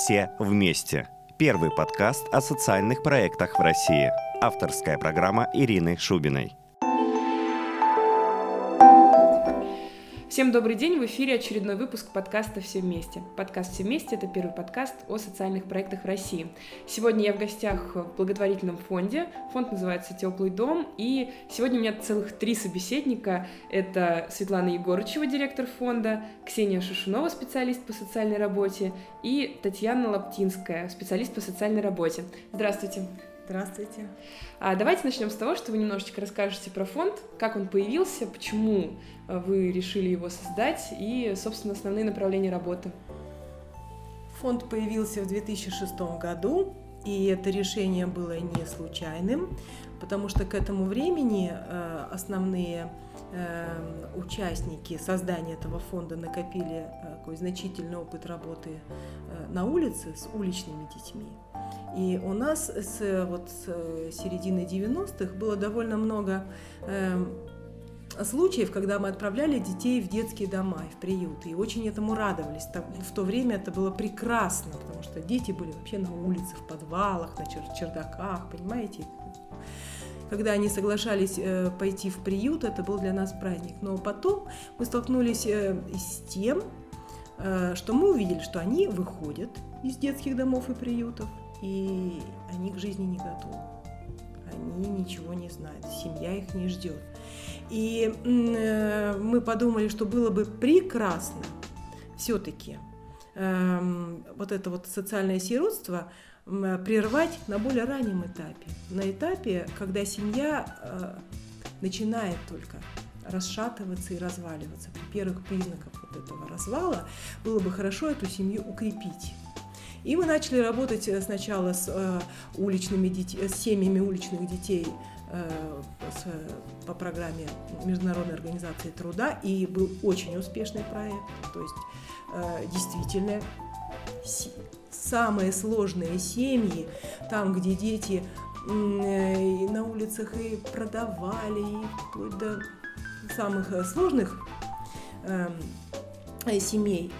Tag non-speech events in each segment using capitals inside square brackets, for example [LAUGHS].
«Все вместе». Первый подкаст о социальных проектах в России. Авторская программа Ирины Шубиной. Всем добрый день, в эфире очередной выпуск подкаста «Все вместе». Подкаст «Все вместе» — это первый подкаст о социальных проектах в России. Сегодня я в гостях в благотворительном фонде, фонд называется «Теплый дом», и сегодня у меня целых три собеседника. Это Светлана Егорычева, директор фонда, Ксения Шишунова, специалист по социальной работе, и Татьяна Лаптинская, специалист по социальной работе. Здравствуйте. Здравствуйте. А давайте начнем с того, что вы немножечко расскажете про фонд, как он появился, почему э, вы решили его создать и, собственно, основные направления работы. Фонд появился в 2006 году, и это решение было не случайным, потому что к этому времени э, основные э, участники создания этого фонда накопили такой значительный опыт работы на улице с уличными детьми. И у нас с, вот, с середины 90-х было довольно много э, случаев, когда мы отправляли детей в детские дома и в приюты. И очень этому радовались. В то время это было прекрасно, потому что дети были вообще на улице, в подвалах, на чердаках, понимаете? Когда они соглашались э, пойти в приют, это был для нас праздник. Но потом мы столкнулись э, с тем, э, что мы увидели, что они выходят из детских домов и приютов, и они к жизни не готовы. Они ничего не знают, семья их не ждет. И мы подумали, что было бы прекрасно все-таки эм, вот это вот социальное сиротство прервать на более раннем этапе. На этапе, когда семья э, начинает только расшатываться и разваливаться. При первых признаках вот этого развала было бы хорошо эту семью укрепить и мы начали работать э, сначала с э, уличными детьми, с семьями уличных детей э, с, по программе Международной организации труда, и был очень успешный проект. То есть э, действительно самые сложные семьи, там, где дети э, на улицах и продавали, и вплоть до самых э, сложных эм, э, семей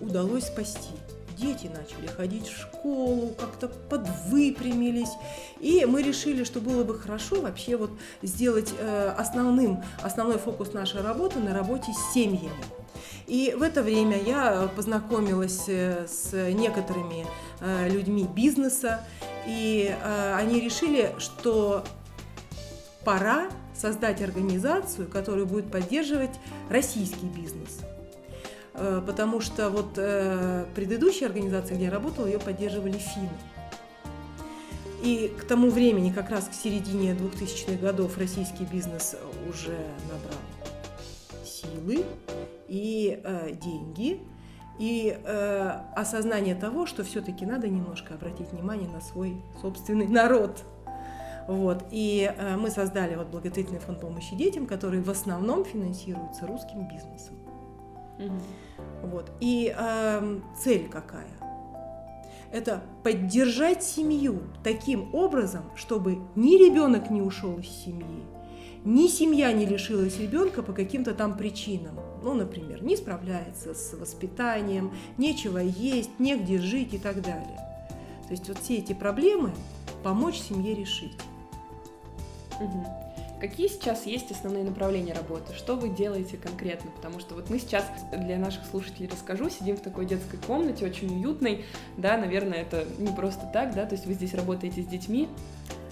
удалось спасти дети начали ходить в школу, как-то подвыпрямились. И мы решили, что было бы хорошо вообще вот сделать э, основным, основной фокус нашей работы на работе с семьями. И в это время я познакомилась э, с некоторыми э, людьми бизнеса, и они решили, что пора создать организацию, которая будет поддерживать российский бизнес. Э, потому что вот э, предыдущая организация, где я работала, ее поддерживали финны. И к тому времени, как раз к середине 2000-х годов, российский бизнес уже набрал силы и э, деньги, и э, осознание того, что все-таки надо немножко обратить внимание на свой собственный народ. Вот. И э, мы создали вот благотворительный фонд помощи детям, который в основном финансируется русским бизнесом. Угу. Вот. И э, цель какая? Это поддержать семью таким образом, чтобы ни ребенок не ушел из семьи, ни семья не лишилась ребенка по каким-то там причинам. Ну, например, не справляется с воспитанием, нечего есть, негде жить и так далее. То есть вот все эти проблемы помочь семье решить. Угу. Какие сейчас есть основные направления работы? Что вы делаете конкретно? Потому что вот мы сейчас для наших слушателей расскажу, сидим в такой детской комнате, очень уютной, да, наверное, это не просто так, да, то есть вы здесь работаете с детьми.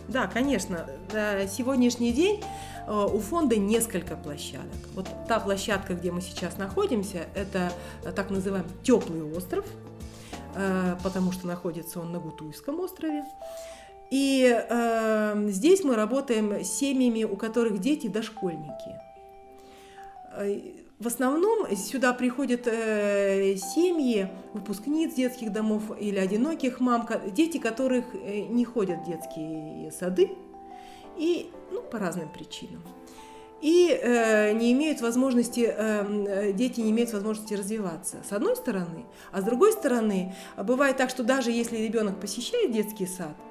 Да, конечно. На сегодняшний день э, у фонда несколько площадок. Вот та площадка, где мы сейчас находимся, это так называемый теплый остров, э, потому что находится он на Гутуйском острове. И э, здесь мы работаем с семьями, у которых дети дошкольники. Э, в основном сюда приходят э, семьи выпускниц детских домов или одиноких мам, дети которых э, не ходят в детские сады и ну, по разным причинам. И э, не имеют возможности, э, дети не имеют возможности развиваться, с одной стороны. А с другой стороны, бывает так, что даже если ребенок посещает детский сад, э,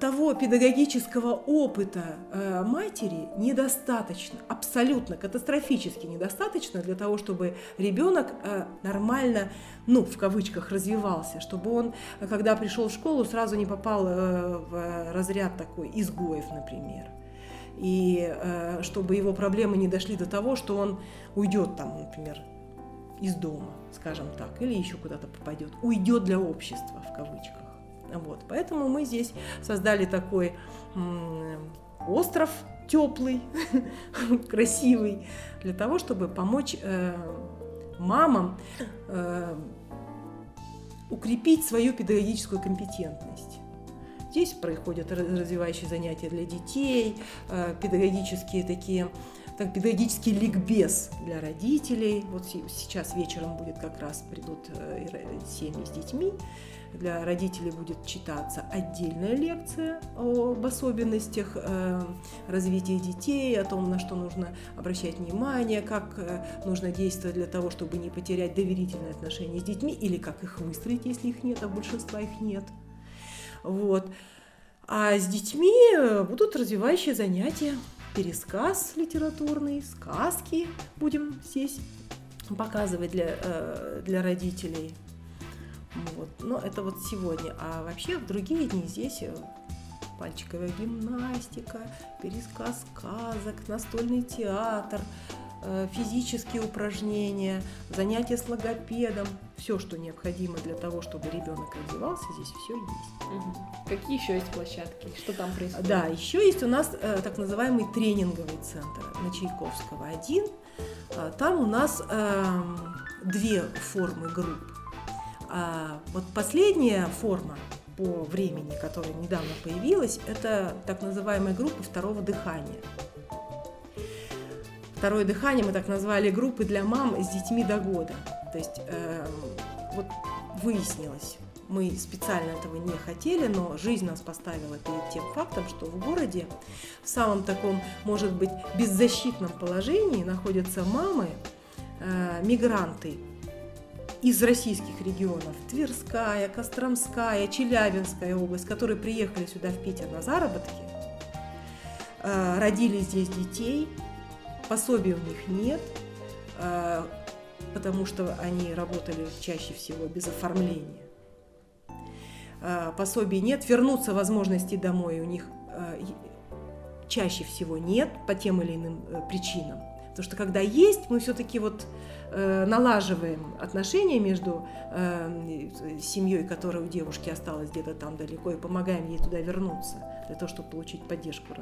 того педагогического опыта э, матери недостаточно, абсолютно катастрофически недостаточно для того, чтобы ребенок э, нормально, ну, в кавычках, развивался, чтобы он, когда пришел в школу, сразу не попал в разряд такой изгоев, например. И чтобы его проблемы не дошли до того, что он уйдет там, например, из дома, скажем так, или еще куда-то попадет, уйдет для общества, в кавычках. Вот, поэтому мы здесь создали такой остров теплый, [LAUGHS] красивый, для того, чтобы помочь э, мамам э, укрепить свою педагогическую компетентность. Здесь происходят развивающие занятия для детей, э, педагогические такие так, педагогический ликбез для родителей. Вот сейчас вечером будет как раз придут семьи с детьми, для родителей будет читаться отдельная лекция об особенностях э, развития детей, о том, на что нужно обращать внимание, как э, нужно действовать для того, чтобы не потерять доверительные отношения с детьми, или как их выстроить, если их нет, а большинства их нет. Вот. А с детьми э, будут развивающие занятия, пересказ литературный, сказки будем здесь показывать для, для родителей. Вот. Но это вот сегодня. А вообще в другие дни здесь э, пальчиковая гимнастика, пересказ сказок, настольный театр, э, физические упражнения, занятия с логопедом, все, что необходимо для того, чтобы ребенок развивался, здесь все есть. Угу. Какие еще есть площадки? Что там происходит? Да, еще есть у нас э, так называемый тренинговый центр на Чайковского один. Э, там у нас э, две формы групп. А вот последняя форма по времени, которая недавно появилась, это так называемая группа второго дыхания. Второе дыхание мы так назвали группы для мам с детьми до года. То есть э, вот выяснилось, мы специально этого не хотели, но жизнь нас поставила перед тем фактом, что в городе в самом таком, может быть, беззащитном положении находятся мамы, э, мигранты, из российских регионов, Тверская, Костромская, Челябинская область, которые приехали сюда в Питер на заработки, э, родили здесь детей, пособий у них нет, э, потому что они работали чаще всего без оформления. Э, пособий нет, вернуться возможности домой у них чаще всего нет по тем или иным причинам. Потому что когда есть, мы все-таки вот налаживаем отношения между э, семьей, которая у девушки осталась где-то там далеко, и помогаем ей туда вернуться, для того, чтобы получить поддержку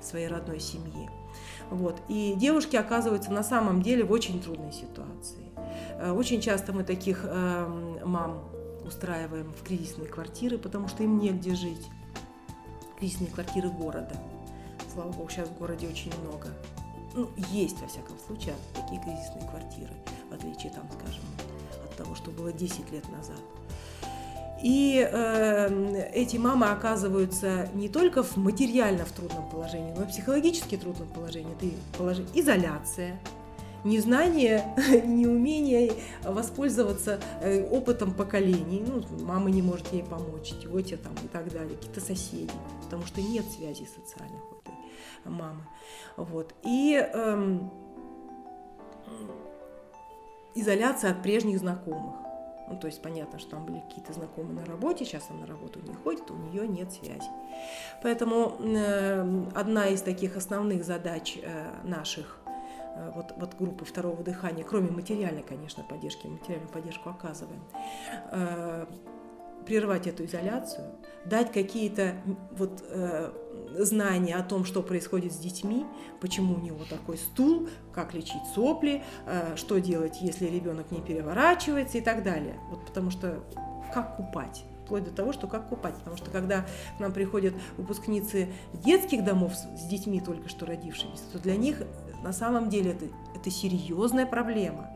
своей родной семьи. Вот. И девушки оказываются на самом деле в очень трудной ситуации. Э, очень часто мы таких мам устраиваем в кризисные квартиры, потому что им негде жить. Кризисные квартиры города. Слава богу, сейчас в городе очень много ну, есть, во всяком случае, такие кризисные квартиры, в отличие, там, скажем, от того, что было 10 лет назад. И э, эти мамы оказываются не только в материально в трудном положении, но и психологически трудном положении. Это положи... изоляция, незнание, [LAUGHS] неумение воспользоваться э, опытом поколений. Ну, мама не может ей помочь, тетя там и так далее, какие-то соседи, потому что нет связи социальных у этой мамы. Вот. И эм, изоляция от прежних знакомых. Ну, то есть понятно, что там были какие-то знакомые на работе, сейчас она на работу не ходит, у нее нет связи. Поэтому э, одна из таких основных задач э, наших э, вот, вот группы второго дыхания, кроме материальной, конечно, поддержки, материальную поддержку оказываем, э, прервать эту изоляцию, дать какие-то вот э, знания о том, что происходит с детьми, почему у него такой стул, как лечить сопли, э, что делать, если ребенок не переворачивается и так далее. Вот потому что как купать вплоть до того, что как купать. Потому что когда к нам приходят выпускницы детских домов с детьми, только что родившимися, то для них на самом деле это, это серьезная проблема.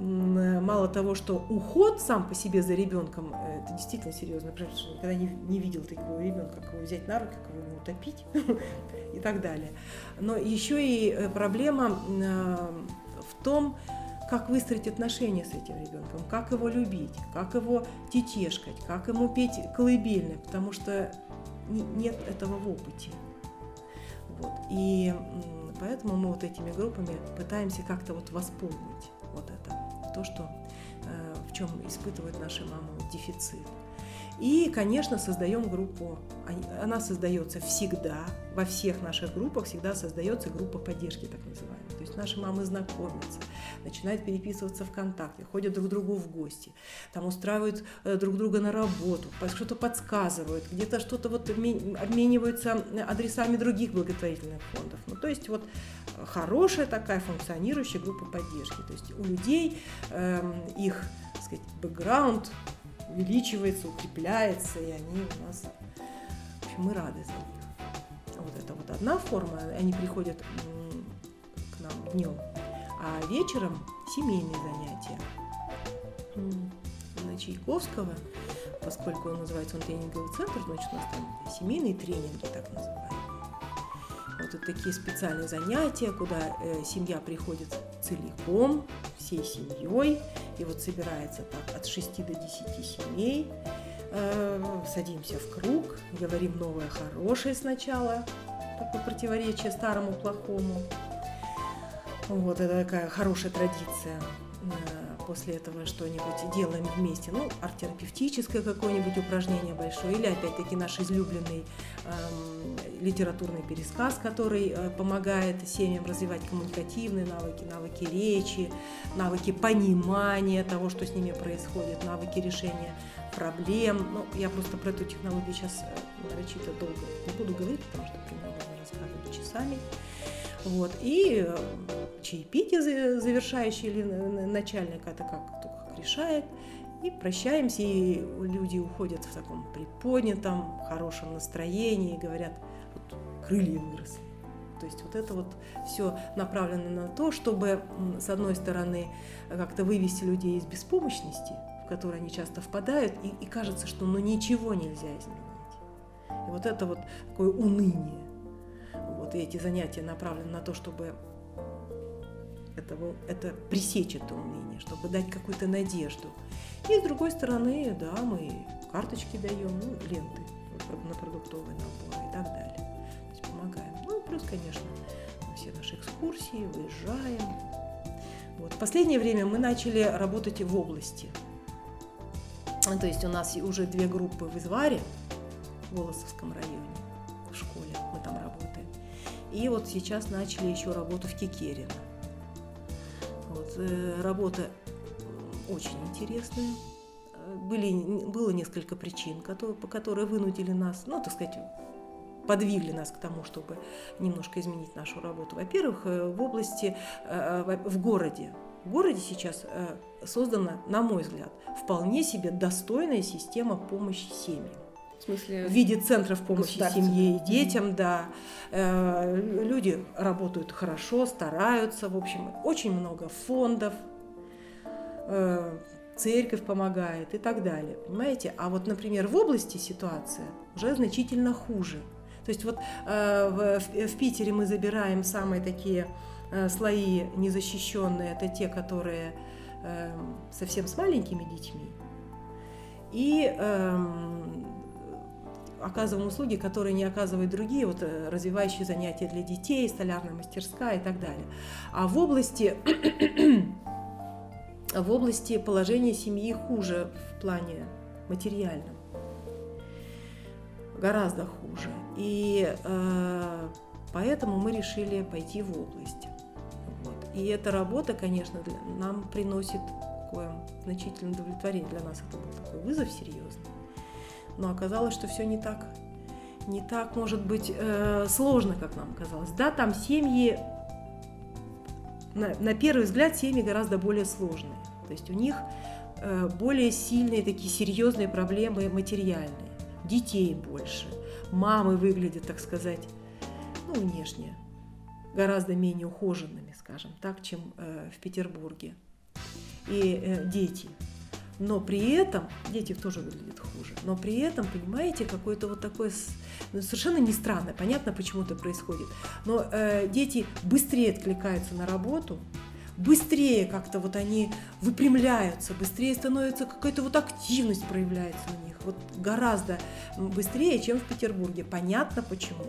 Э, мало того, что уход сам по себе за ребенком, э, это действительно серьезно, потому что никогда не, не видел такого ребенка, как его взять на руки, как его утопить [LAUGHS] и так далее. Но еще и э, проблема в том, как выстроить отношения с этим ребенком, как его любить, как его тетешкать, как ему петь колыбельные, потому что нет этого в опыте. Вот. И поэтому мы вот этими группами пытаемся как-то вот восполнить то, что, э, в чем испытывают наши мамы дефицит. И, конечно, создаем группу. Она создается всегда, во всех наших группах всегда создается группа поддержки, так называемая. То есть наши мамы знакомятся, начинают переписываться ВКонтакте, ходят друг к другу в гости, там устраивают э, друг друга на работу, что-то подсказывают, где-то что-то вот обмениваются адресами других благотворительных фондов. Ну, то есть вот хорошая такая функционирующая группа поддержки. То есть у людей э, их, так сказать, бэкграунд увеличивается, укрепляется, и они у нас, в общем, мы рады за них. Вот это вот одна форма, они приходят к нам днем, а вечером семейные занятия. На Чайковского, поскольку он называется он тренинговый центр, значит у нас там семейные тренинги, так называемые. Вот такие специальные занятия, куда э, семья приходит целиком, всей семьей, и вот собирается так от 6 до 10 семей, э, садимся в круг, говорим новое хорошее сначала, такое противоречие старому плохому. Вот это такая хорошая традиция. После этого что-нибудь делаем вместе. Ну, арт-терапевтическое какое-нибудь упражнение большое, или опять-таки наш излюбленный эм, литературный пересказ, который э, помогает семьям развивать коммуникативные навыки, навыки речи, навыки понимания того, что с ними происходит, навыки решения проблем. Ну, я просто про эту технологию сейчас э, нарочито долго не буду говорить, потому что про нее можно рассказывать часами. Вот. И э, чаепитие завершающее или начальник это как, как решает. И прощаемся, и люди уходят в таком приподнятом, хорошем настроении, говорят, крылья выросли. То есть вот это вот все направлено на то, чтобы, с одной стороны, как-то вывести людей из беспомощности, в которую они часто впадают, и, и кажется, что ну ничего нельзя изменить. И вот это вот такое уныние. Вот, и эти занятия направлены на то, чтобы это, это пресечь это уныние, чтобы дать какую-то надежду. И с другой стороны, да, мы карточки даем, ну, ленты на продуктовые наборы и так далее помогаем. Ну плюс, конечно, все наши экскурсии, выезжаем. Вот. В последнее время мы начали работать в области. То есть у нас уже две группы в Изваре, в Волосовском районе, И вот сейчас начали еще работу в Кикерино. Вот, э, работа очень интересная. Были, было несколько причин, которые, которые вынудили нас, ну, так сказать, подвигли нас к тому, чтобы немножко изменить нашу работу. Во-первых, э, в области, э, в городе. В городе сейчас э, создана, на мой взгляд, вполне себе достойная система помощи семьям. В смысле? В виде центров помощи семье и детям, да. Люди работают хорошо, стараются, в общем, очень много фондов, церковь помогает и так далее, понимаете? А вот, например, в области ситуация уже значительно хуже. То есть вот э, в, в Питере мы забираем самые такие э, слои незащищенные, это те, которые э, совсем с маленькими детьми, и эм, оказываем услуги, которые не оказывают другие, вот развивающие занятия для детей, столярная мастерская и так далее. А в области, [CLEARS THROAT] в области положения семьи хуже в плане материальном гораздо хуже. И э, поэтому мы решили пойти в область. Вот. И эта работа, конечно, для, нам приносит такое значительное удовлетворение. Для нас это был такой вызов серьезный. Но оказалось, что все не так, не так, может быть, э, сложно, как нам казалось. Да, там семьи, на, на первый взгляд, семьи гораздо более сложные. То есть у них э, более сильные такие серьезные проблемы материальные детей больше, мамы выглядят, так сказать, ну, внешне гораздо менее ухоженными, скажем так, чем э, в Петербурге. И дети. Но при этом, дети тоже выглядят хуже, но при этом, понимаете, какое-то вот такое ну, совершенно не странное, понятно, почему это происходит, но э, дети быстрее откликаются на работу, быстрее как-то вот они выпрямляются, быстрее становится какая-то вот активность проявляется у них, вот гораздо быстрее, чем в Петербурге. Понятно почему.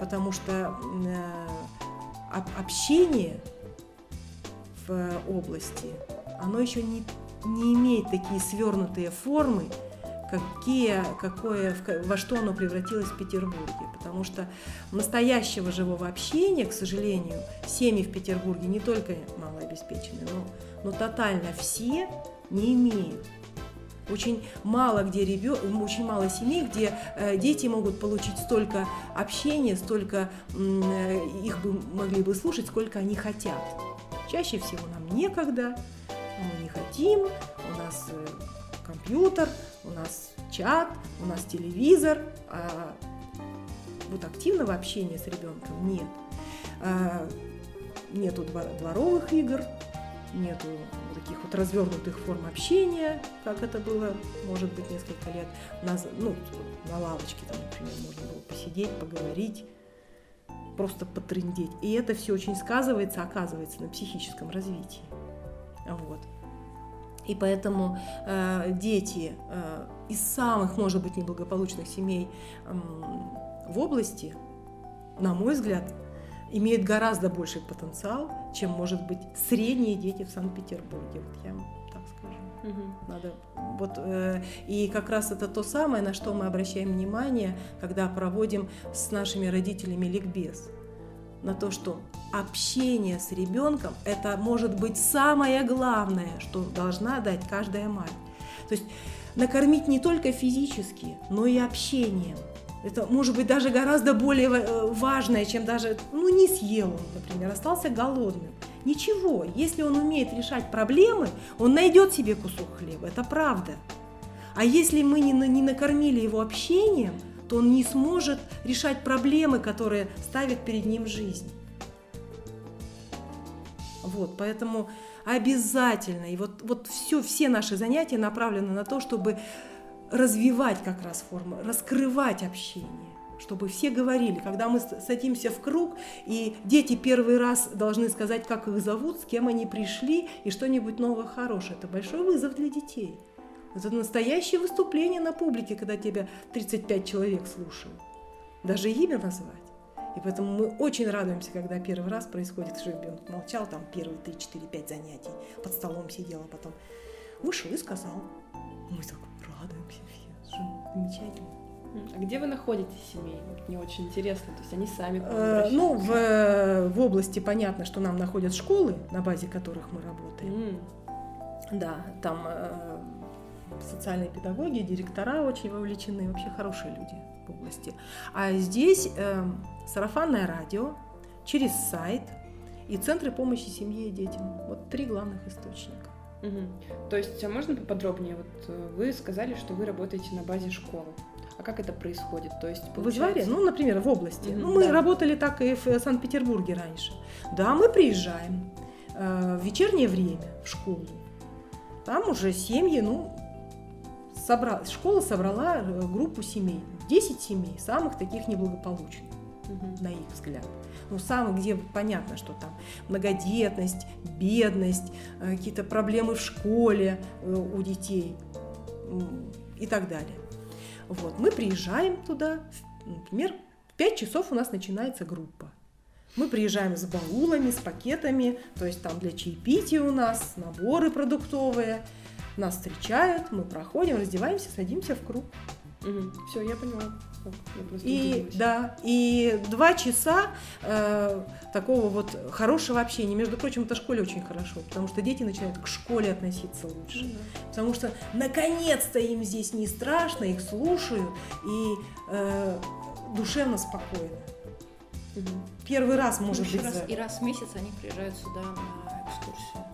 Потому что э, общение в области, оно еще не, не имеет такие свернутые формы, какие, какое, во что оно превратилось в Петербурге. Потому что настоящего живого общения, к сожалению, семьи в Петербурге не только малообеспеченные, но, но тотально все не имеют. Очень мало где ребё... очень мало семей, где э, дети могут получить столько общения, столько э, их бы могли бы слушать, сколько они хотят. Чаще всего нам некогда, мы не хотим, у нас э, компьютер, у нас чат, у нас телевизор, а вот активного общения с ребенком нет. А, нету дворовых игр, нету таких вот развернутых форм общения, как это было, может быть, несколько лет назад. Ну, на лавочке там, например, можно было посидеть, поговорить, просто потрындеть. И это все очень сказывается, оказывается, на психическом развитии. Вот. И поэтому э, дети э, из самых, может быть, неблагополучных семей э, в области, на мой взгляд, имеют гораздо больший потенциал, чем, может быть, средние дети в Санкт-Петербурге. Вот я вам так скажу. Угу. Надо, вот, э, и как раз это то самое, на что мы обращаем внимание, когда проводим с нашими родителями ликбез на то, что общение с ребенком – это может быть самое главное, что должна дать каждая мать. То есть накормить не только физически, но и общением. Это может быть даже гораздо более э, важное, чем даже, ну не съел он, например, остался голодным. Ничего, если он умеет решать проблемы, он найдет себе кусок хлеба, это правда. А если мы не, не накормили его общением – то он не сможет решать проблемы, которые ставит перед ним жизнь. Вот, поэтому обязательно, и вот, вот все, все наши занятия направлены на то, чтобы развивать как раз формы, раскрывать общение чтобы все говорили, когда мы садимся в круг, и дети первый раз должны сказать, как их зовут, с кем они пришли, и что-нибудь новое хорошее. Это большой вызов для детей. Это настоящее выступление на публике, когда тебя 35 человек слушают. Даже имя назвать. И поэтому мы очень радуемся, когда первый раз происходит, что ребенок молчал там первые 3, 4, 5 занятий, под столом сидел, а потом вышел и сказал. Мы так радуемся все, замечательно. А где вы находите семей? Мне очень интересно. То есть они сами э, Ну, в, в области понятно, что нам находят школы, на базе которых мы работаем. Mm. Да, там э, социальные педагоги, директора очень вовлечены, вообще хорошие люди в области. А здесь э, сарафанное радио, через сайт и центры помощи семье и детям. Вот три главных источника. Угу. То есть, а можно поподробнее? Вот э, вы сказали, что вы работаете на базе школы. А как это происходит? То есть, получается... В Изваре, ну, например, в области. mm ну, мы да. работали так и в Санкт-Петербурге раньше. Да, мы приезжаем э, в вечернее время в школу. Там уже семьи, ну, собрал, школа собрала э, группу семей, 10 семей, самых таких неблагополучных, угу. на их взгляд. Ну, самых, где понятно, что там многодетность, бедность, э, какие-то проблемы в школе э, у детей и так далее. Вот. Мы приезжаем туда, например, в 5 часов у нас начинается группа. Мы приезжаем с баулами, с пакетами, то есть там для чаепития у нас наборы продуктовые – нас встречают, мы проходим, раздеваемся, садимся в круг. Угу. Все, я поняла. Я и да, и два часа э, такого вот хорошего общения. Между прочим, это в школе очень хорошо, потому что дети начинают к школе относиться лучше. mm Потому что наконец-то им здесь не страшно, их слушают и э, душевно спокойно. Угу. Первый раз, может быть. Раз, и раз в месяц они приезжают сюда на экскурсию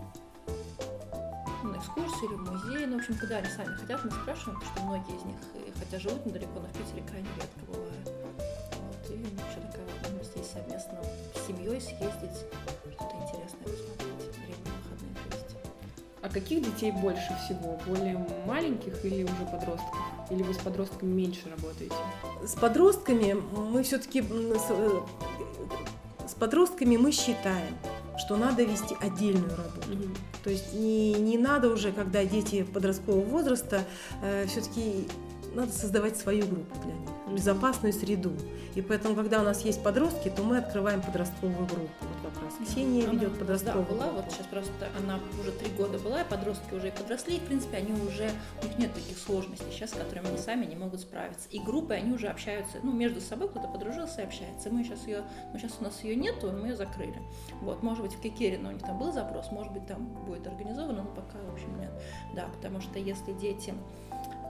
экскурсии или в музей, ну, в общем, куда они сами хотят, мы спрашиваем, потому что многие из них, хотя живут недалеко, но в Питере крайне редко бывает. Вот, и еще такая возможность здесь совместно с семьей съездить, что-то интересное посмотреть, время выходные провести. А каких детей больше всего? Более маленьких или уже подростков? Или вы с подростками меньше работаете? С подростками мы все-таки с, э, с подростками мы считаем, что надо вести отдельную работу. Мгм. То есть не, не надо уже, когда дети подросткового возраста, все-таки надо создавать свою группу для них, безопасную среду. И поэтому, когда у нас есть подростки, то мы открываем подростковую группу. Как раз Ксения Она, ведет подростковую Да, была, группу. вот сейчас просто она уже три года была, и подростки уже и подросли, и, в принципе, они уже, у них нет таких сложностей сейчас, с которыми они сами не могут справиться. И группы, они уже общаются, ну, между собой кто-то подружился и общается. Мы сейчас ее, ну, сейчас у нас ее нету, мы ее закрыли. Вот, может быть, в Кикерино у них там был запрос, может быть, там будет организовано, но пока, в общем, нет. Да, потому что если дети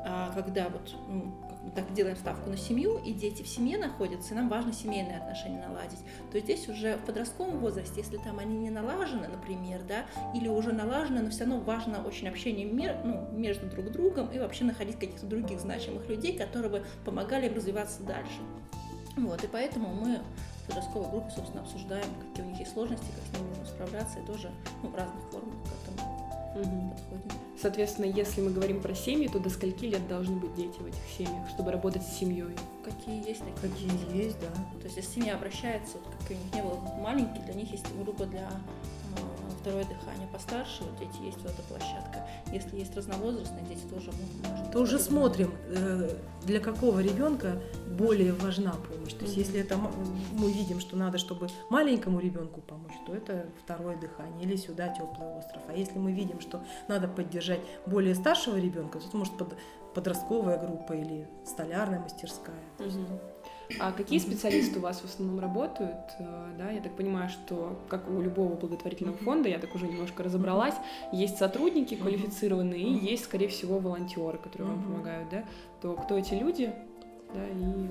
а, когда вот ну, так делаем ставку на семью, и дети в семье находятся, и нам важно семейные отношения наладить, то здесь уже в подростковом возрасте, если там они не налажены, например, да, или уже налажены, но все равно важно очень общение мер, ну, между друг другом и вообще находить каких-то других значимых людей, которые бы помогали им развиваться дальше. Вот, и поэтому мы в подростковой группе, собственно, обсуждаем, какие у них есть сложности, как с ними можно справляться, и тоже ну, в разных формах к этому Подходим. Соответственно, если мы говорим про семьи, то до скольки лет должны быть дети в этих семьях, чтобы работать с семьей? Какие есть такие Какие дети? есть, да. То есть, если семья обращается, вот как у них не было маленькие, для них есть группа для второе дыхание постарше, вот дети есть вот эта площадка. Если есть разновозрастные дети, тоже можно То уже смотрим, э, для какого ребенка более важна помощь. То есть, если это мы видим, что надо, чтобы маленькому ребенку помочь, то это второе дыхание или сюда теплый остров. А если мы видим, что надо поддержать более старшего ребенка, то это может под- подростковая группа или столярная мастерская. Мгм. А какие специалисты у вас в основном работают? Э, Да, я так понимаю, что как у любого благотворительного фонда, я так уже немножко разобралась, есть сотрудники квалифицированные и есть, скорее всего, волонтеры, которые вам помогают, да? То кто эти люди? Да, и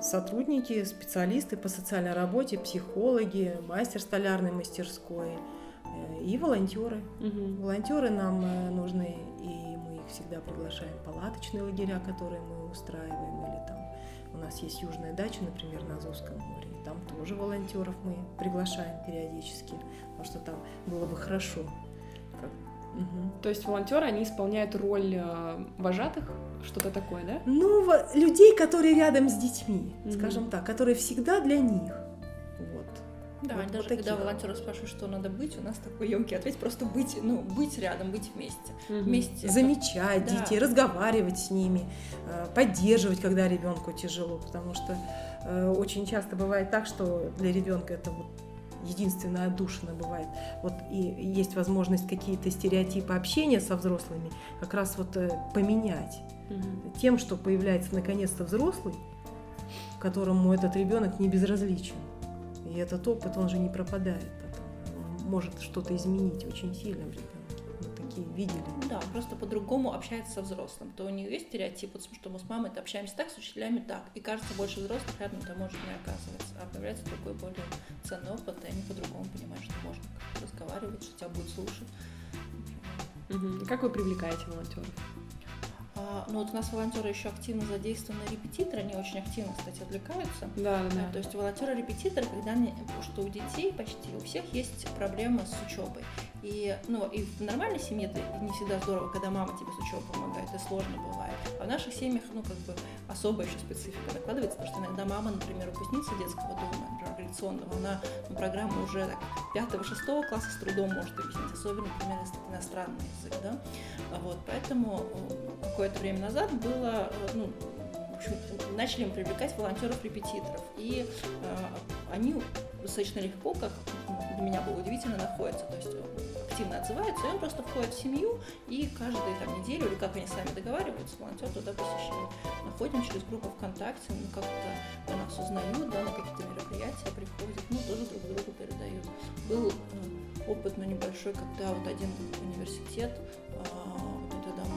Сотрудники, специалисты по социальной работе, психологи, мастер столярной мастерской э, и волонтеры. Мгм. Волонтеры нам э, нужны, и мы их всегда приглашаем в палаточные лагеря, которые мы устраиваем, или там у нас есть южная дача, например, на Азовском море, и там тоже волонтеров мы приглашаем периодически, потому что там было бы хорошо. Как- Мгм. То есть волонтеры, они исполняют роль э, вожатых, что-то такое, да? Ну, людей, которые рядом с детьми, Мгм. скажем так, которые всегда для них. Да, Вот- даже вот когда волонтеры спрашивают, что надо быть, у нас такой емкий ответ, просто быть, ну, быть рядом, быть вместе. Мгм. Вместе. замечать Да. детей, разговаривать с ними, э, поддерживать, когда ребенку тяжело, потому что э, очень часто бывает так, что для ребенка это вот единственная отдушина бывает. Вот и есть возможность какие-то стереотипы общения со взрослыми как раз вот э, поменять Мгм. тем, что появляется наконец-то взрослый, которому этот ребенок не безразличен. И этот опыт, он же не пропадает потом. Он может что-то изменить очень сильно в ребенке. Мы такие видели. Ну Да, просто по-другому общается со взрослым. То у нее есть стереотип, вот, что мы с мамой общаемся так, с учителями так. И кажется, больше взрослых рядом то может не оказывается. А появляется другой, более ценный опыт, и они по-другому понимают, что можно как-то разговаривать, что тебя будут слушать. Мгм. Как вы привлекаете волонтеров? А, ну вот у нас волонтеры еще активно задействованы репетиторы, они очень активно, кстати, отвлекаются. Да, да, Да, да. то есть волонтеры-репетиторы, когда они, что у детей почти у всех есть проблемы с учебой. И, ну, и в нормальной семье это не всегда здорово, когда мама тебе с учебой помогает, это сложно бывает. А в наших семьях, ну, как бы особая еще специфика накладывается, потому что иногда мама, например, выпускница детского дома, она ну, программу уже так, пятого-шестого класса с трудом может объяснить, особенно, например, если это иностранный язык, да. А Вот, поэтому э, какое-то время назад было, э, ну, в общем, начали мы привлекать волонтеров-репетиторов. И э, они достаточно легко, как для меня было удивительно, находятся. То есть э, активно отзываются, и он просто входит в семью, и каждую там, неделю, или как они сами договариваются, волонтер туда посещает. Находим через группу ВКонтакте, ну, как-то о нас узнают, да, на какие-то мероприятия приходят, ну, тоже друг другу передают. Был э, опыт, но небольшой, когда вот один университет а,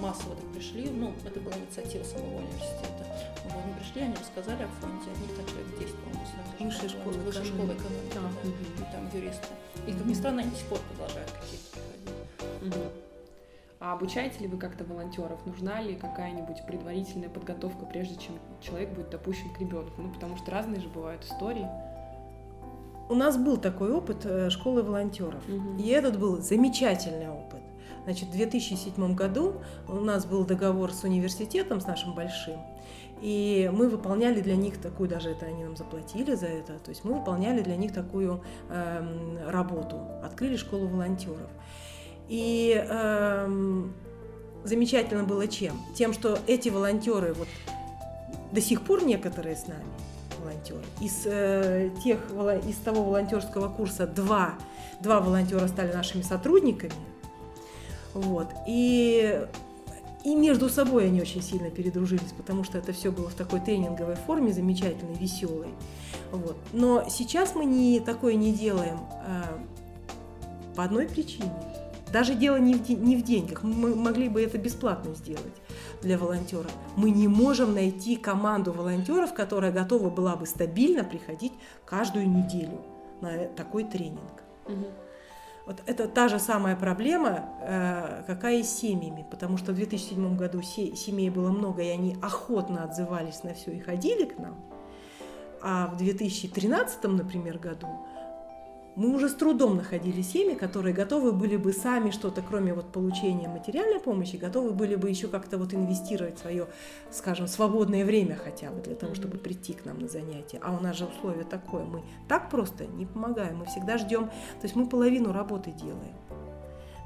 массово так пришли, ну, это была инициатива самого университета. Вот, они пришли, они рассказали о фонде, они там человек 10, по-моему, сразу Высшая школа Высшая школа экономики, да. там юристы. И, как ни странно, они до сих пор продолжают какие-то А обучаете ли вы как-то волонтеров? Нужна ли какая-нибудь предварительная подготовка, прежде чем человек будет допущен к ребенку? Ну, потому что разные же бывают истории. У нас был такой опыт э, школы волонтеров. Мгм. И этот был замечательный опыт. Значит, в 2007 году у нас был договор с университетом, с нашим большим, и мы выполняли для них такую, даже это они нам заплатили за это, то есть мы выполняли для них такую э, работу, открыли школу волонтеров. И э, замечательно было чем? Тем, что эти волонтеры, вот до сих пор некоторые с нами, волонтеры, из, э, тех, из того волонтерского курса два, два волонтера стали нашими сотрудниками, вот. И, и между собой они очень сильно передружились, потому что это все было в такой тренинговой форме, замечательной, веселой. Вот. Но сейчас мы не, такое не делаем а, по одной причине. Даже дело не в, не в деньгах. Мы могли бы это бесплатно сделать для волонтера. Мы не можем найти команду волонтеров, которая готова была бы стабильно приходить каждую неделю на такой тренинг. Угу. Вот это та же самая проблема, э, какая и с семьями, потому что в 2007 году семей было много, и они охотно отзывались на все и ходили к нам. А в 2013, например, году мы уже с трудом находили семьи, которые готовы были бы сами что-то, кроме вот получения материальной помощи, готовы были бы еще как-то вот инвестировать свое, скажем, свободное время хотя бы для того, чтобы прийти к нам на занятия. А у нас же условие такое, мы так просто не помогаем, мы всегда ждем, то есть мы половину работы делаем.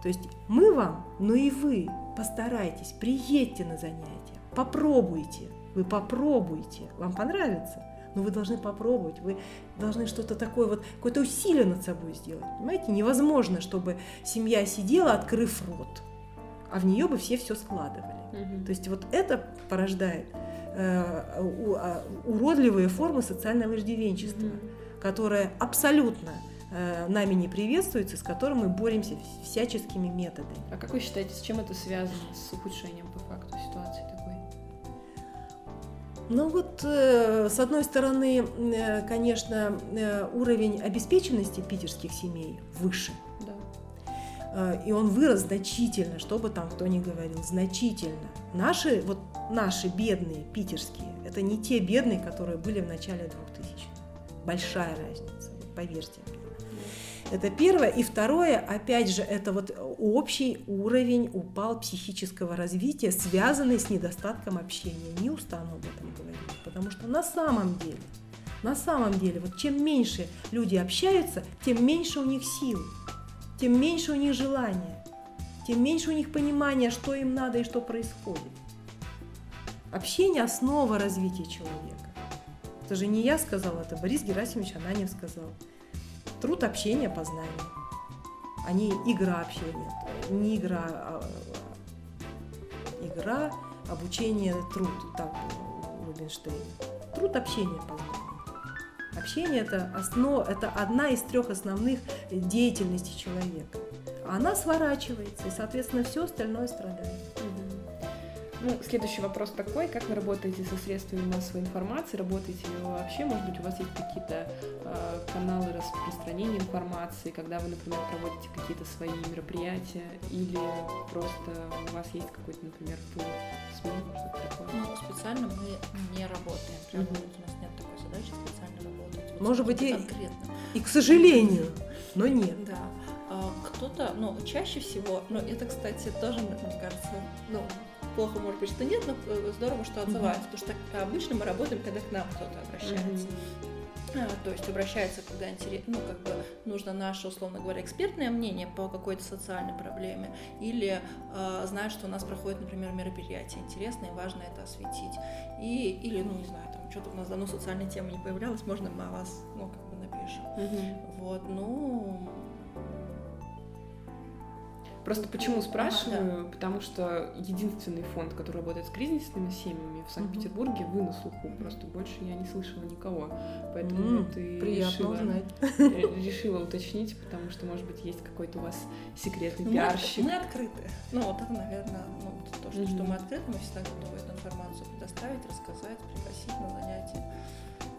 То есть мы вам, но и вы постарайтесь, приедьте на занятия, попробуйте, вы попробуйте, вам понравится но вы должны попробовать, вы должны что-то такое, вот какое-то усилие над собой сделать. Понимаете, невозможно, чтобы семья сидела, открыв рот, а в нее бы все все складывали. Угу. То есть вот это порождает э, а, уродливые формы социального иждивенчества, угу. которое абсолютно э, нами не приветствуется, с которым мы боремся всяческими методами. А как вы считаете, с чем это связано, с ухудшением по факту ситуации? Ну вот, э, с одной стороны, э, конечно, э, уровень обеспеченности питерских семей выше. Да. И он вырос значительно, что бы там кто ни говорил, значительно. Наши, вот наши бедные питерские, это не те бедные, которые были в начале 2000 Большая разница, поверьте мне. Это первое. И второе, опять же, это вот общий уровень упал психического развития, связанный с недостатком общения. Не устану об этом говорить, потому что на самом деле, на самом деле, вот чем меньше люди общаются, тем меньше у них сил, тем меньше у них желания, тем меньше у них понимания, что им надо и что происходит. Общение – основа развития человека. Это же не я сказал, это Борис Герасимович Ананев сказал – Труд общения познания, а не игра общения. Не игра, а, а игра, обучение, труд. Так Рубинштейна. Труд общения познания. Общение это основа, это одна из трех основных деятельностей человека. Она сворачивается, и, соответственно, все остальное страдает. Ну, следующий вопрос такой, как вы работаете со средствами массовой информации, работаете ли вы вообще, может быть, у вас есть какие-то э, каналы распространения информации, когда вы, например, проводите какие-то свои мероприятия, или просто у вас есть какой-то, например, пул СМИ, что-то такое? Ну, специально мы не работаем, прям mm-hmm. у нас нет такой задачи специально работать. Вот может быть, и, конкретно. и к сожалению, но нет. Да. А, кто-то, ну, чаще всего, ну, это, кстати, тоже, мне кажется, ну, плохо, может быть, что нет, но э, здорово, что отзываются, mm-hmm. потому что обычно мы работаем, когда к нам кто-то обращается. Mm-hmm. То есть обращается, когда интерес, ну, как бы нужно наше, условно говоря, экспертное мнение по какой-то социальной проблеме, или э, знают, что у нас проходит, например, мероприятие интересное, и важно это осветить. И, или, ну, не знаю, там что-то у нас давно социальная тема не появлялась, можно мы о вас, ну, как бы напишем. Mm-hmm. Вот, ну, Просто почему спрашиваю? да. Потому что единственный фонд, который работает с кризисными семьями в Санкт-Петербурге, вы на слуху. Просто больше я не слышала никого. Поэтому mm, вот и решила, узнать. [LAUGHS] решила уточнить, потому что, может быть, есть какой-то у вас секретный мы пиарщик. Мы открыты. Ну, вот это, наверное, ну, то, что, mm-hmm. что мы открыты, мы всегда готовы эту информацию предоставить, рассказать, пригласить на занятия.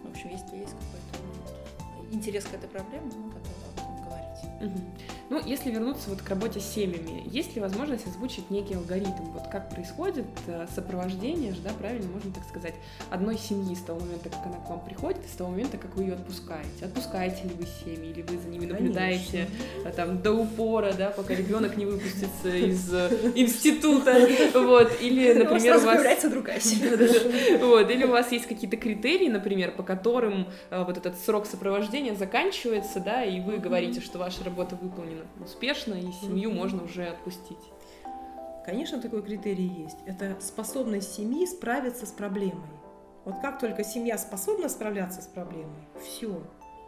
В общем, если есть какой-то ну, интерес к этой проблеме, мы готовы об этом говорить. Mm-hmm. Ну, если вернуться вот к работе с семьями, есть ли возможность озвучить некий алгоритм? Вот как происходит э, сопровождение, да, правильно можно так сказать, одной семьи с того момента, как она к вам приходит, и с того момента, как вы ее отпускаете? Отпускаете ли вы семьи, или вы за ними наблюдаете Конечно. там до упора, да, пока ребенок не выпустится [LAUGHS] из э, института, вот, или, например, у вас... другая [LAUGHS] семья. Вот, или у вас есть какие-то критерии, например, по которым э, вот этот срок сопровождения заканчивается, да, и вы говорите, что ваша работа выполнена успешно, и семью mm-hmm. можно уже отпустить. Конечно, такой критерий есть. Это способность семьи справиться с проблемой. Вот как только семья способна справляться с проблемой, все,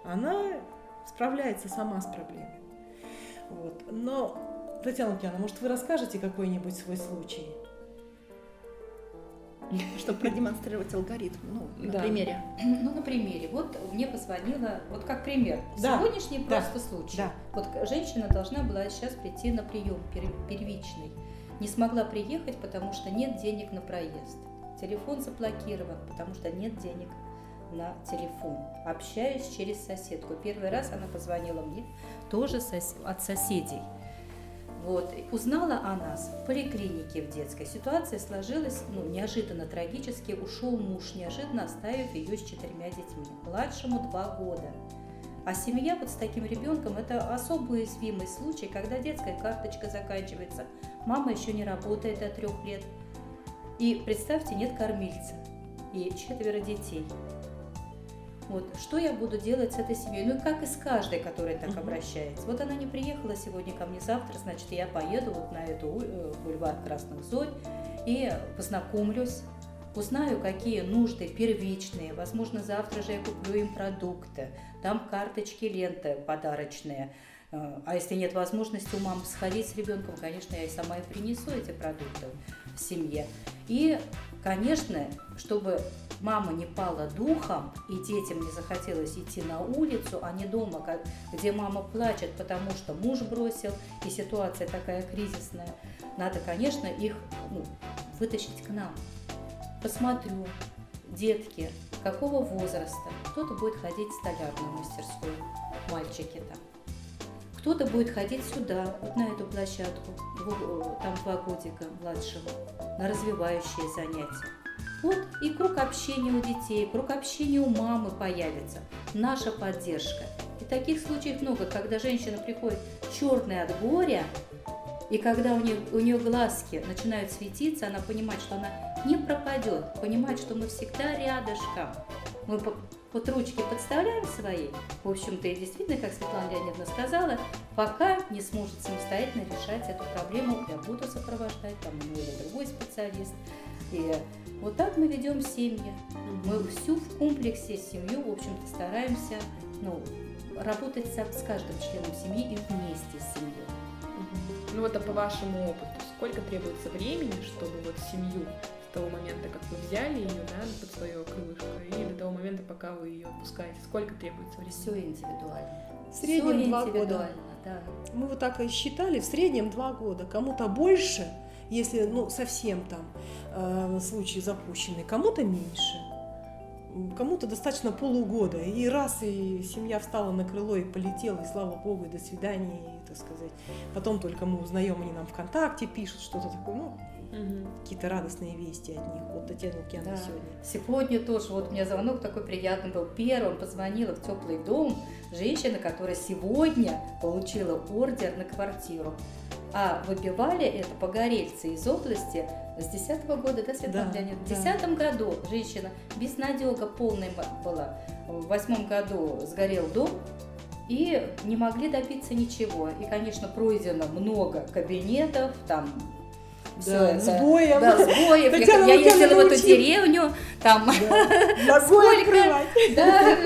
она справляется сама с проблемой. Вот. Но, Татьяна Лукьяна, может, вы расскажете какой-нибудь свой случай? [LAUGHS] чтобы продемонстрировать алгоритм, ну, на да. примере. Ну, на примере. Вот мне позвонила, вот как пример, да. сегодняшний да. просто случай. Да. Вот женщина должна была сейчас прийти на прием первичный. Не смогла приехать, потому что нет денег на проезд. Телефон заблокирован, потому что нет денег на телефон. Общаюсь через соседку. Первый раз она позвонила мне тоже от соседей. Вот. Узнала о нас в поликлинике в детской. Ситуация сложилась ну, неожиданно трагически. Ушел муж, неожиданно оставив ее с четырьмя детьми. Младшему два года. А семья вот с таким ребенком – это особо уязвимый случай, когда детская карточка заканчивается, мама еще не работает до трех лет. И представьте, нет кормильца и четверо детей. Вот, что я буду делать с этой семьей? Ну и как и с каждой, которая так обращается. Вот она не приехала сегодня ко мне, завтра, значит, я поеду вот на эту э, бульвар Красных Зорь и познакомлюсь, узнаю, какие нужды первичные. Возможно, завтра же я куплю им продукты. Там карточки, ленты подарочные. Э, а если нет возможности у мамы сходить с ребенком, конечно, я и сама и принесу эти продукты в семье. И, конечно, чтобы мама не пала духом, и детям не захотелось идти на улицу, а не дома, где мама плачет, потому что муж бросил, и ситуация такая кризисная, надо, конечно, их ну, вытащить к нам. Посмотрю, детки, какого возраста. Кто-то будет ходить в столярную мастерскую, мальчики там. Кто-то будет ходить сюда, вот на эту площадку, там два годика младшего, на развивающие занятия. Вот и круг общения у детей, круг общения у мамы появится, наша поддержка. И таких случаев много, когда женщина приходит черная от горя, и когда у нее, у нее глазки начинают светиться, она понимает, что она не пропадет, понимает, что мы всегда рядышком. Мы вот ручки подставляем свои, в общем-то, и действительно, как Светлана Леонидовна сказала, пока не сможет самостоятельно решать эту проблему, я буду сопровождать там, ну или другой специалист. И вот так мы ведем семьи. Мы всю в комплексе семью, в общем-то, стараемся ну, работать с каждым членом семьи и вместе с семьей. Ну вот а по вашему опыту, сколько требуется времени, чтобы вот семью того момента, как вы взяли ее да, под свое крылышко, и до того момента, пока вы ее отпускаете, сколько требуется времени? Все индивидуально. В среднем Все два года. Да. Мы вот так и считали, в среднем два года. Кому-то больше, если ну, совсем там э, случаи запущены, кому-то меньше. Кому-то достаточно полугода. И раз, и семья встала на крыло и полетела, и слава богу, и до свидания, и, так сказать. Потом только мы узнаем, они нам ВКонтакте пишут что-то такое, ну, угу. какие-то радостные вести от них. Вот Татьяна Лукьяна да. сегодня. Сегодня тоже, вот у меня звонок такой приятный был. Первым позвонила в теплый дом женщина, которая сегодня получила ордер на квартиру. А выбивали это погорельцы из области с 10 -го года, да, Светлана да, В 10 да. году женщина безнадега полная была. В восьмом году сгорел дом, и не могли добиться ничего. И, конечно, пройдено много кабинетов, там да, с боем. Да, с боем. [LAUGHS] Я, я ездила в эту деревню, там да. [LAUGHS] сколько, [LAUGHS] да,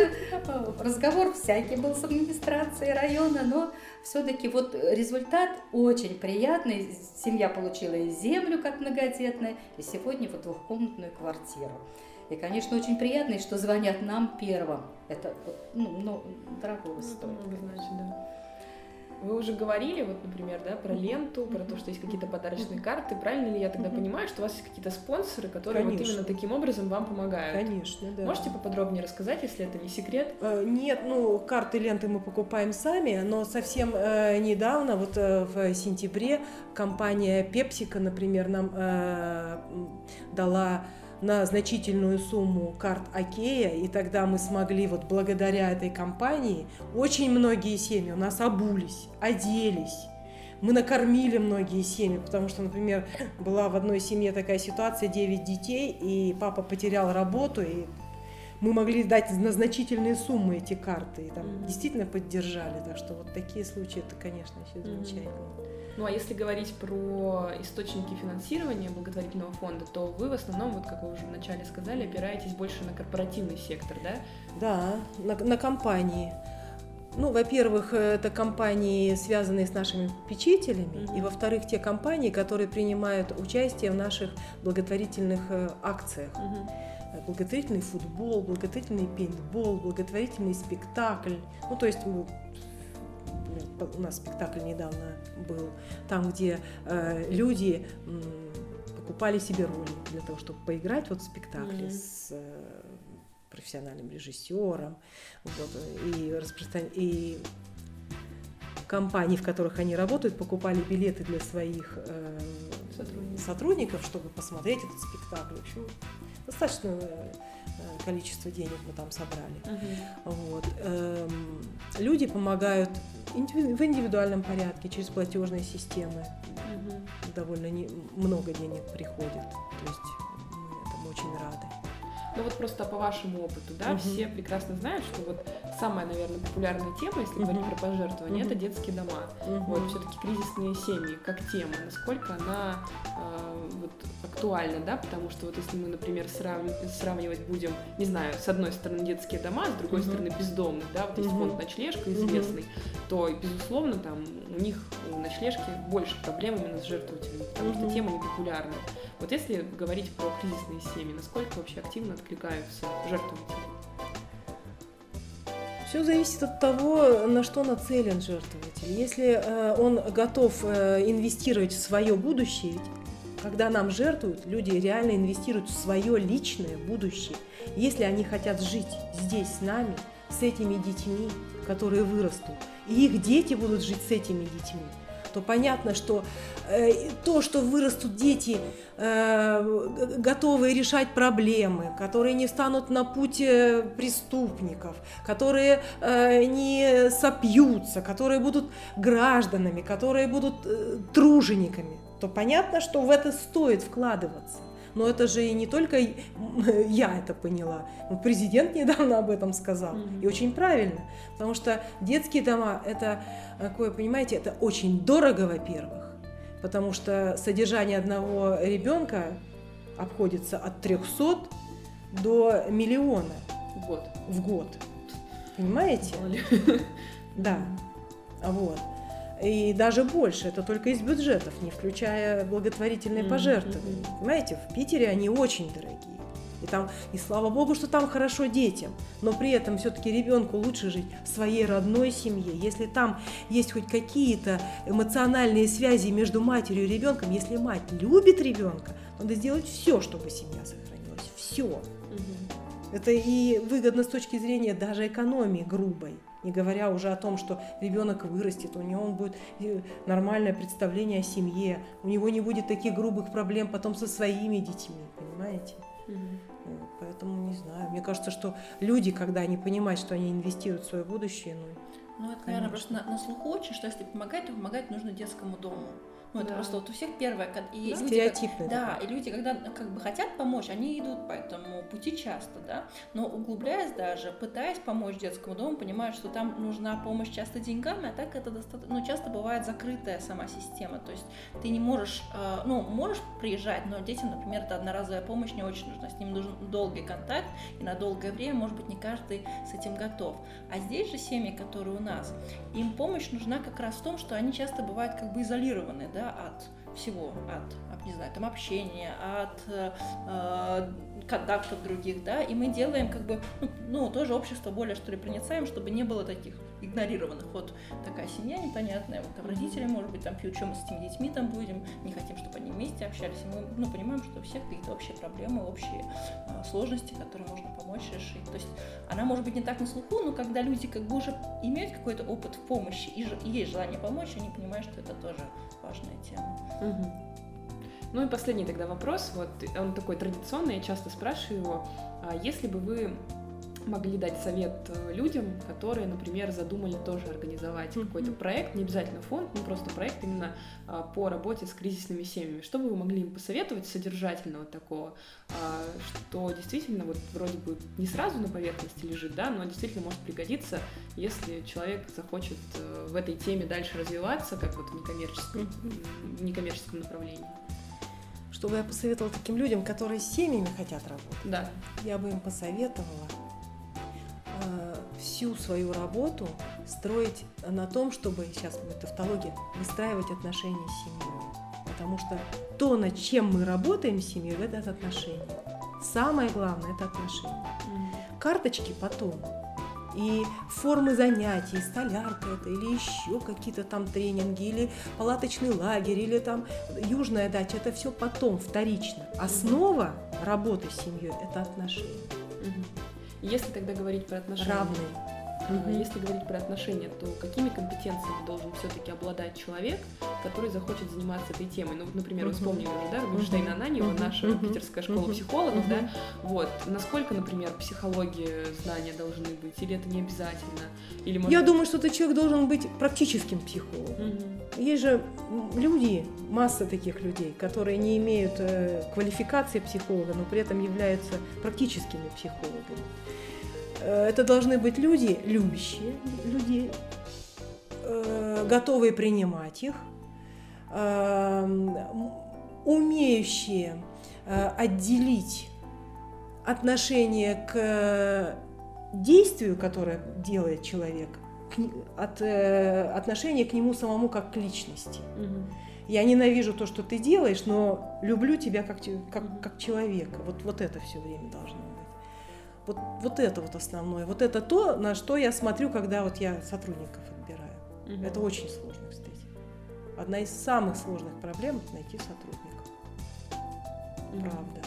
разговор всякий был с администрацией района, но все-таки вот результат очень приятный. Семья получила и землю как многодетная, и сегодня вот двухкомнатную квартиру. И, конечно, очень приятно, что звонят нам первым. Это ну, ну, дорого стоит. Значит, да. Вы уже говорили, вот, например, да, про ленту, про то, что есть какие-то подарочные карты. Правильно ли я тогда понимаю, что у вас есть какие-то спонсоры, которые Конечно. вот именно таким образом вам помогают? Конечно, да. Можете поподробнее рассказать, если это не секрет? Э, нет, ну, карты ленты мы покупаем сами, но совсем э, недавно, вот э, в сентябре, компания Пепсика, например, нам э, дала на значительную сумму карт Окея, и тогда мы смогли вот благодаря этой компании, очень многие семьи у нас обулись, оделись, мы накормили многие семьи, потому что, например, была в одной семье такая ситуация, 9 детей, и папа потерял работу, и мы могли дать на значительные суммы эти карты, и там mm-hmm. действительно поддержали, так что вот такие случаи, это, конечно, еще замечательно. Mm-hmm. Ну а если говорить про источники финансирования благотворительного фонда, то вы в основном, вот как вы уже вначале сказали, опираетесь больше на корпоративный сектор, да? Да, на, на компании. Ну, во-первых, это компании, связанные с нашими попечителями, mm-hmm. и во-вторых, те компании, которые принимают участие в наших благотворительных э, акциях. Mm-hmm. Благотворительный футбол, благотворительный пейнтбол, благотворительный спектакль. Ну, то есть у нас спектакль недавно был, там, где э, люди покупали себе роли для того, чтобы поиграть вот в спектакле mm-hmm. с э, профессиональным режиссером, вот, и распространять и компании, в которых они работают, покупали билеты для своих э, сотрудников. сотрудников, чтобы посмотреть этот спектакль. В общем, достаточно э, количество денег мы там собрали. Uh-huh. Вот. Эм, люди помогают в индивидуальном порядке через платежные системы. Uh-huh. Довольно не, много денег приходит. То есть мы этому очень рады. Ну вот просто по вашему опыту, да, угу. все прекрасно знают, что вот самая, наверное, популярная тема, если говорить про пожертвования, угу. это детские дома. Угу. Вот все-таки кризисные семьи как тема, насколько она э, вот актуальна, да, потому что вот если мы, например, срав... сравнивать будем, не знаю, с одной стороны детские дома, с другой угу. стороны бездомных, да, вот есть угу. фонд ночлежка известный, угу. то безусловно там у них у ночлежки больше проблем именно с жертвователями, потому угу. что тема не популярна. Вот если говорить про кризисные семьи, насколько вообще активно откликаются жертвователи? Все зависит от того, на что нацелен жертвователь. Если э, он готов э, инвестировать в свое будущее, когда нам жертвуют, люди реально инвестируют в свое личное будущее. Если они хотят жить здесь с нами, с этими детьми, которые вырастут, и их дети будут жить с этими детьми, то понятно, что э, то, что вырастут дети, э, готовые решать проблемы, которые не станут на пути преступников, которые э, не сопьются, которые будут гражданами, которые будут тружениками, то понятно, что в это стоит вкладываться. Но это же и не только [LAUGHS] я это поняла. Президент недавно об этом сказал. Mm-hmm. И очень правильно. Потому что детские дома, это, такое, понимаете, это очень дорого, во-первых. Потому что содержание одного ребенка обходится от 300 до миллиона. В год. В год. Понимаете? [LAUGHS] Да. Вот и даже больше, это только из бюджетов, не включая благотворительные mm-hmm. пожертвования. Понимаете, в Питере они очень дорогие. И там, и слава богу, что там хорошо детям, но при этом все-таки ребенку лучше жить в своей родной семье. Если там есть хоть какие-то эмоциональные связи между матерью и ребенком, если мать любит ребенка, надо сделать все, чтобы семья сохранилась. Все. Угу. Это и выгодно с точки зрения даже экономии грубой не говоря уже о том, что ребенок вырастет, у него он будет э, нормальное представление о семье, у него не будет таких грубых проблем потом со своими детьми, понимаете? Угу. Поэтому не знаю. Мне кажется, что люди, когда они понимают, что они инвестируют в свое будущее, ну. Ну, это, наверное, просто на, на слуху очень, что если помогать, то помогать нужно детскому дому. Ну, это да. просто вот у всех первое. И да. Стереотипно. Да, и люди, когда как бы хотят помочь, они идут по этому пути часто, да. Но углубляясь даже, пытаясь помочь детскому дому, понимают, что там нужна помощь часто деньгами, а так это достаточно, ну, часто бывает закрытая сама система. То есть ты не можешь, э, ну, можешь приезжать, но детям, например, это одноразовая помощь не очень нужна. С ним нужен долгий контакт, и на долгое время, может быть, не каждый с этим готов. А здесь же семьи, которые у нас, им помощь нужна как раз в том, что они часто бывают как бы изолированы, да, от всего, от, не знаю, там общения, от э, контактов других, да, и мы делаем как бы, ну, ну, тоже общество более, что ли, проницаем, чтобы не было таких игнорированных. Вот такая семья непонятная, вот там родители, может быть, там пьют, чем мы с этими детьми там будем, не хотим, чтобы они вместе общались. И мы ну, понимаем, что у всех какие-то общие проблемы, общие э, сложности, которые можно помочь решить. То есть она может быть не так на слуху, но когда люди как бы уже имеют какой-то опыт в помощи и, и есть желание помочь, они понимают, что это тоже важная тема. Угу. Ну и последний тогда вопрос, вот он такой традиционный, я часто спрашиваю его, а если бы вы могли дать совет э, людям, которые, например, задумали тоже организовать mm-hmm. какой-то проект, не обязательно фонд, но просто проект именно а, по работе с кризисными семьями. Что бы вы могли им посоветовать содержательного такого, а, что действительно вот вроде бы не сразу на поверхности лежит, да, но действительно может пригодиться, если человек захочет э, в этой теме дальше развиваться, как вот в некоммерческом, mm-hmm. в некоммерческом направлении? Что бы я посоветовала таким людям, которые с семьями хотят работать? Да. Я бы им посоветовала Э, всю свою работу строить на том, чтобы, сейчас будет тавтология, выстраивать отношения с семьей. Потому что то, над чем мы работаем с семьей, это отношения. Самое главное – это отношения. Карточки потом. И формы занятий, столярка это, или еще какие-то там тренинги, или палаточный лагерь, или там южная дача, это все потом, вторично. Основа работы с семьей – это отношения. Если тогда говорить про отношения... Равные. Угу. Если говорить про отношения, то какими компетенциями должен все-таки обладать человек, который захочет заниматься этой темой? Ну, вот, например, вспомнили уже, да, Рубинштейна Ананьева, наша питерская школа психологов, да, вот, насколько, например, психологии знания должны быть, или это не обязательно? Или, может... Я думаю, что этот человек должен быть практическим психологом. Есть же люди, масса таких людей, которые не имеют э, квалификации психолога, но при этом являются практическими психологами. Э, это должны быть люди, любящие люди, э, готовые принимать их, умеющие отделить отношение к действию, которое делает человек, от отношения к нему самому как к личности. Угу. Я ненавижу то, что ты делаешь, но люблю тебя как, как, как человека. Вот, вот это все время должно вот, вот это вот основное. Вот это то, на что я смотрю, когда вот я сотрудников отбираю. Угу. Это очень сложно, кстати. Одна из самых сложных проблем – найти сотрудников. Угу. Правда.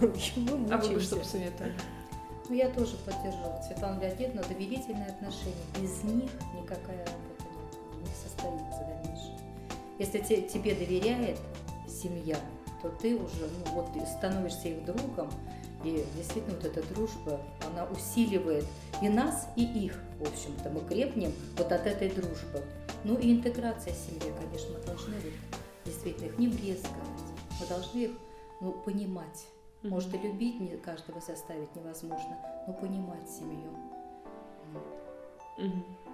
[LAUGHS] а вы бы что посоветовали? Ну, я тоже поддерживаю Светлану Леонидовну. Доверительные отношения. Без них никакая работа не состоится дальнейшем. Если тебе доверяет семья, то ты уже ну, вот, становишься их другом, и действительно вот эта дружба, она усиливает и нас, и их, в общем-то. Мы крепнем вот от этой дружбы. Ну и интеграция семьи, конечно, мы должны вот, действительно их не брезговать. Мы должны их ну, понимать. Может, и любить не каждого заставить невозможно, но понимать семью.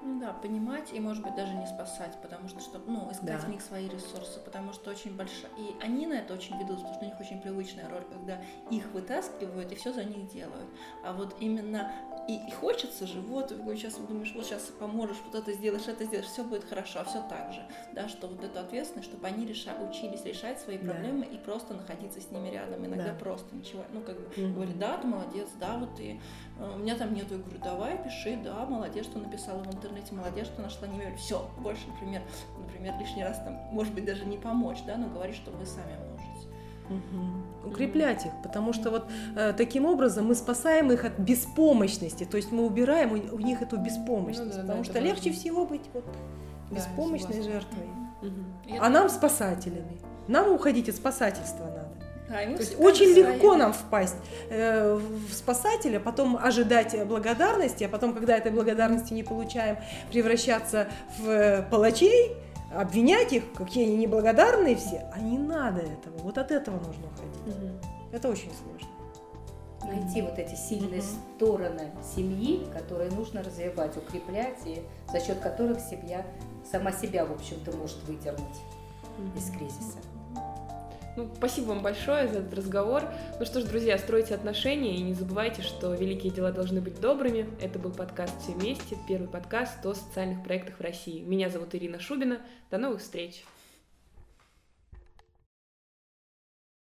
Ну да, понимать и, может быть, даже не спасать, потому что, чтобы, ну, искать да. в них свои ресурсы, потому что очень большая... И они на это очень ведут, потому что у них очень привычная роль, когда их вытаскивают и все за них делают. А вот именно и, и хочется же, вот, сейчас думаешь, вот сейчас поможешь, вот это сделаешь, это сделаешь, все будет хорошо, а все так же, да, что вот эту ответственность, чтобы они реша, учились решать свои проблемы да. и просто находиться с ними рядом, иногда да. просто ничего, ну, как бы, mm-hmm. говорит, да, ты молодец, да, вот ты, э, у меня там нету, я говорю, давай, пиши, да, молодец, что написала в интернете, молодец, что нашла не все, больше, например, например, лишний раз там, может быть, даже не помочь, да, но говорить, что вы сами можете. Угу. Укреплять их, потому что вот э, таким образом мы спасаем их от беспомощности, то есть мы убираем у, у них эту беспомощность, ну, да, потому да, что легче важно. всего быть вот беспомощной да, жертвой, угу. а нам спасателями, нам уходить от спасательства надо. То есть очень легко нам впасть э, в спасателя, потом ожидать благодарности, а потом, когда этой благодарности не получаем, превращаться в э, палачей, обвинять их, какие они неблагодарные все, а не надо этого. Вот от этого нужно уходить. Угу. Это очень сложно. Найти вот эти сильные угу. стороны семьи, которые нужно развивать, укреплять, и за счет которых семья сама себя, в общем-то, может выдернуть угу. из кризиса. Ну, спасибо вам большое за этот разговор. Ну что ж, друзья, стройте отношения и не забывайте, что великие дела должны быть добрыми. Это был подкаст «Все вместе», первый подкаст о социальных проектах в России. Меня зовут Ирина Шубина. До новых встреч!